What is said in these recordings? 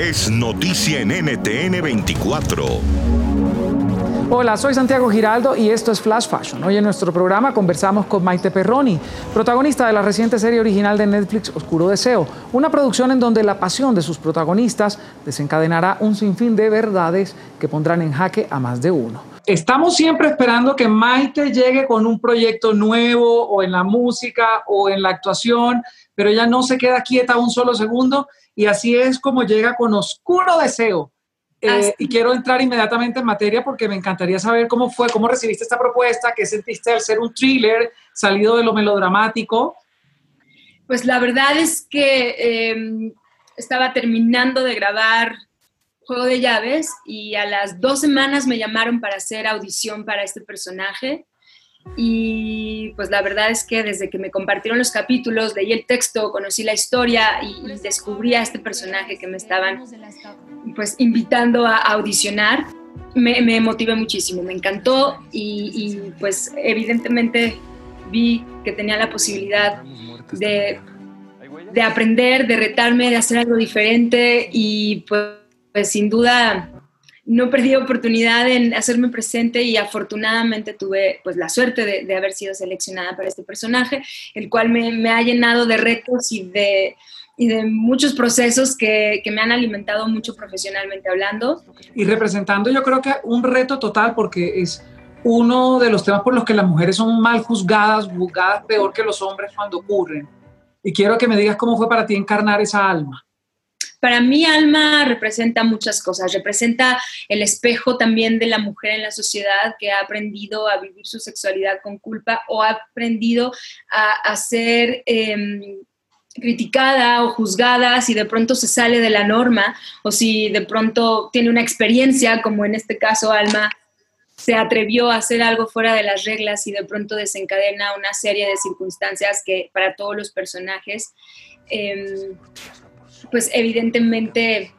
es noticia en NTN 24. Hola, soy Santiago Giraldo y esto es Flash Fashion. Hoy en nuestro programa conversamos con Maite Perroni, protagonista de la reciente serie original de Netflix Oscuro Deseo, una producción en donde la pasión de sus protagonistas desencadenará un sinfín de verdades que pondrán en jaque a más de uno. Estamos siempre esperando que Maite llegue con un proyecto nuevo o en la música o en la actuación, pero ella no se queda quieta un solo segundo y así es como llega con Oscuro Deseo. Eh, y quiero entrar inmediatamente en materia porque me encantaría saber cómo fue, cómo recibiste esta propuesta, qué sentiste al ser un thriller salido de lo melodramático. Pues la verdad es que em, estaba terminando de grabar Juego de Llaves y a las dos semanas me llamaron para hacer audición para este personaje. Y pues la verdad es que desde que me compartieron los capítulos, leí el texto, conocí la historia y, descubrí a este personaje que me estaban pues invitando a audicionar, me, me motivé muchísimo, me encantó y, pues evidentemente vi que tenía la posibilidad de, de aprender, de retarme, de hacer algo diferente y pues, pues sin duda no perdí oportunidad en hacerme presente y afortunadamente tuve pues la suerte de, haber sido seleccionada para este personaje, el cual me, ha llenado de retos y de, de muchos procesos que, me han alimentado mucho profesionalmente hablando. Y representando yo creo que un reto total porque es uno de los temas por los que las mujeres son mal juzgadas, juzgadas peor que los hombres cuando ocurren. Y quiero que me digas cómo fue para ti encarnar esa alma. Para mí alma representa muchas cosas, representa el espejo también de la mujer en la sociedad que ha aprendido a vivir su sexualidad con culpa o ha aprendido a, ser... Em, criticada o juzgada si de pronto se sale de la norma o si de pronto tiene una experiencia, como en este caso Alma se atrevió a hacer algo fuera de las reglas y de pronto desencadena una serie de circunstancias que para todos los personajes em, pues evidentemente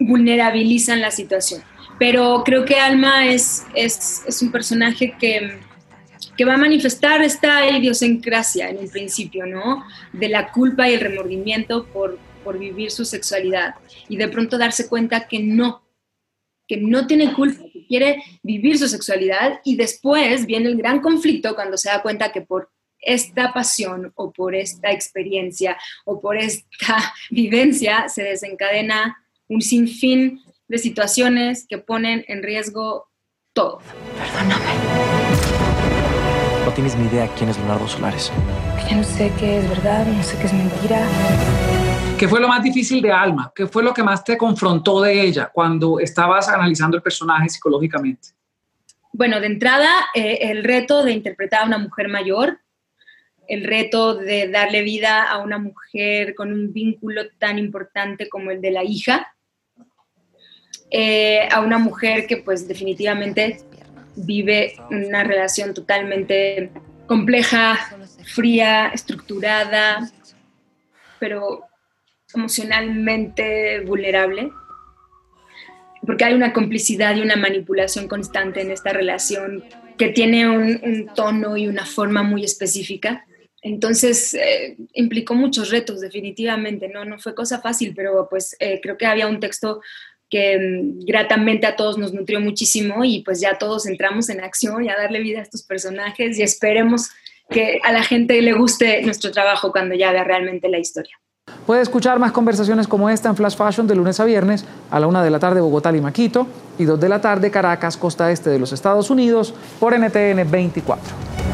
vulnerabilizan la situación. Pero creo que Alma es, es, un personaje que, que, va a manifestar esta idiosincrasia en un principio, ¿no? De la culpa y el remordimiento por, por vivir su sexualidad y de pronto darse cuenta que no, que no tiene culpa, que quiere vivir su sexualidad y después viene el gran conflicto cuando se da cuenta que por esta pasión o por esta experiencia o por esta vivencia se desencadena un sinfín de situaciones que ponen en riesgo todo. Perdóname. No tienes ni idea quién es Leonardo Solares. Ya no sé qué es verdad, no sé qué es mentira. ¿Qué fue lo más difícil de Alma? ¿Qué fue lo que más te confrontó de ella cuando estabas analizando el personaje psicológicamente? Bueno, de entrada, eh, el reto de interpretar a una mujer mayor el reto de darle vida a una mujer con un vínculo tan importante como el de la hija, eh, a una mujer que pues definitivamente vive una relación totalmente compleja, fría, estructurada, pero emocionalmente vulnerable, porque hay una complicidad y una manipulación constante en esta relación que tiene un, un tono y una forma muy específica entonces, eh, implicó muchos retos, definitivamente, ¿no? No fue cosa fácil, pero pues eh, creo que había un texto que mm, gratamente a todos nos nutrió muchísimo y pues ya todos entramos en acción y a darle vida a estos personajes y esperemos que a la gente le guste nuestro trabajo cuando ya vea realmente la historia. Puede escuchar más conversaciones como esta en Flash Fashion de lunes a viernes a la una de la tarde Bogotá, y Maquito y dos de la tarde Caracas, costa este de los Estados Unidos por NTN 24.